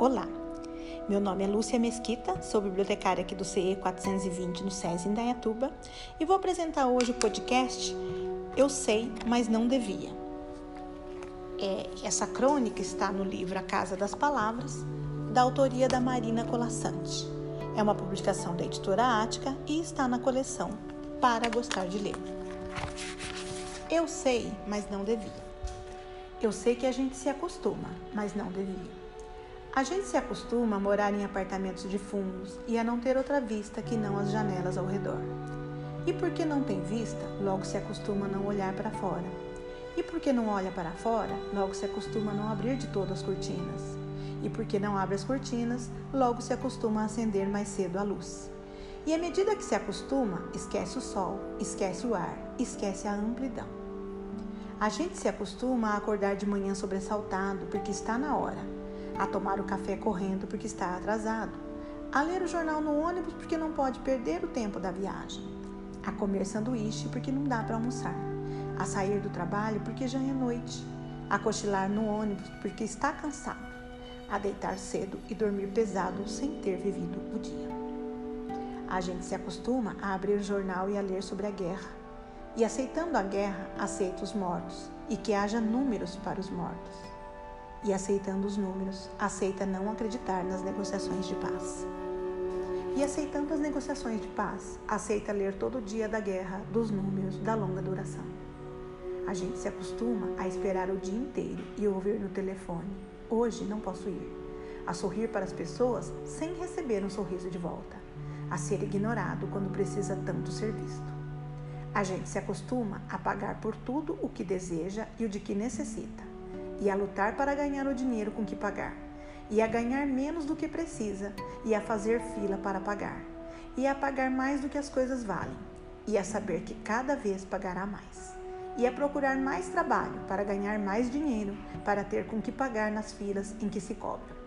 Olá, meu nome é Lúcia Mesquita, sou bibliotecária aqui do CE 420 no SESI em Dayatuba e vou apresentar hoje o podcast Eu Sei, Mas Não Devia. É, essa crônica está no livro A Casa das Palavras, da autoria da Marina Colassante. É uma publicação da editora Ática e está na coleção Para Gostar de Ler. Eu sei, mas não devia. Eu sei que a gente se acostuma, mas não devia. A gente se acostuma a morar em apartamentos de fundos e a não ter outra vista que não as janelas ao redor. E porque não tem vista, logo se acostuma a não olhar para fora. E porque não olha para fora, logo se acostuma a não abrir de todo as cortinas. E porque não abre as cortinas, logo se acostuma a acender mais cedo a luz. E à medida que se acostuma, esquece o sol, esquece o ar, esquece a amplidão. A gente se acostuma a acordar de manhã sobressaltado porque está na hora, a tomar o café correndo porque está atrasado, a ler o jornal no ônibus porque não pode perder o tempo da viagem, a comer sanduíche porque não dá para almoçar, a sair do trabalho porque já é noite, a cochilar no ônibus porque está cansado, a deitar cedo e dormir pesado sem ter vivido o dia. A gente se acostuma a abrir o jornal e a ler sobre a guerra e aceitando a guerra, aceita os mortos, e que haja números para os mortos. E aceitando os números, aceita não acreditar nas negociações de paz. E aceitando as negociações de paz, aceita ler todo dia da guerra, dos números, da longa duração. A gente se acostuma a esperar o dia inteiro e ouvir no telefone: hoje não posso ir. A sorrir para as pessoas sem receber um sorriso de volta. A ser ignorado quando precisa tanto ser visto. A gente se acostuma a pagar por tudo o que deseja e o de que necessita, e a lutar para ganhar o dinheiro com que pagar, e a ganhar menos do que precisa, e a fazer fila para pagar, e a pagar mais do que as coisas valem, e a saber que cada vez pagará mais, e a procurar mais trabalho para ganhar mais dinheiro, para ter com que pagar nas filas em que se cobra.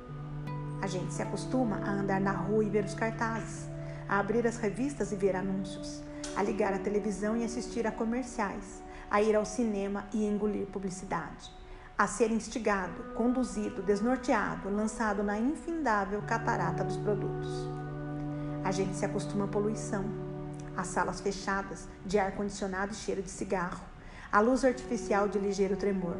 A gente se acostuma a andar na rua e ver os cartazes, a abrir as revistas e ver anúncios a ligar a televisão e assistir a comerciais, a ir ao cinema e engolir publicidade, a ser instigado, conduzido, desnorteado, lançado na infindável catarata dos produtos. A gente se acostuma à poluição, às salas fechadas de ar-condicionado e cheiro de cigarro, à luz artificial de ligeiro tremor,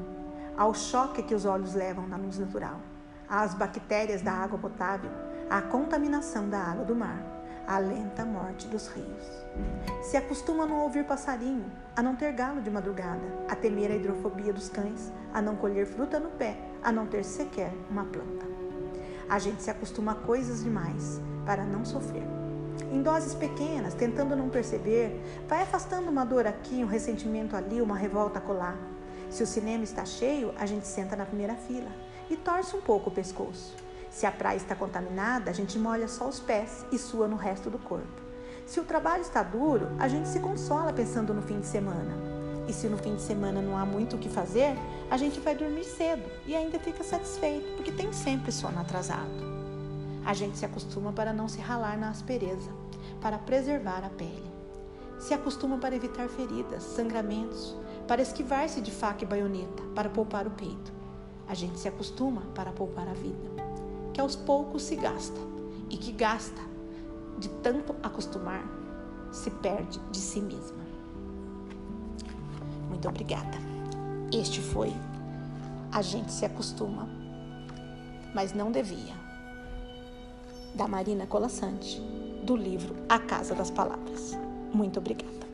ao choque que os olhos levam na luz natural, às bactérias da água potável, à contaminação da água do mar a lenta morte dos rios. Se acostuma a não ouvir passarinho, a não ter galo de madrugada, a temer a hidrofobia dos cães, a não colher fruta no pé, a não ter sequer uma planta. A gente se acostuma a coisas demais para não sofrer. Em doses pequenas, tentando não perceber, vai afastando uma dor aqui, um ressentimento ali, uma revolta colar. Se o cinema está cheio, a gente senta na primeira fila e torce um pouco o pescoço. Se a praia está contaminada, a gente molha só os pés e sua no resto do corpo. Se o trabalho está duro, a gente se consola pensando no fim de semana. E se no fim de semana não há muito o que fazer, a gente vai dormir cedo e ainda fica satisfeito, porque tem sempre sono atrasado. A gente se acostuma para não se ralar na aspereza, para preservar a pele. Se acostuma para evitar feridas, sangramentos, para esquivar-se de faca e baioneta, para poupar o peito. A gente se acostuma para poupar a vida que aos poucos se gasta e que gasta de tanto acostumar se perde de si mesma. Muito obrigada. Este foi A gente se acostuma, mas não devia. Da Marina Colassante, do livro A Casa das Palavras. Muito obrigada.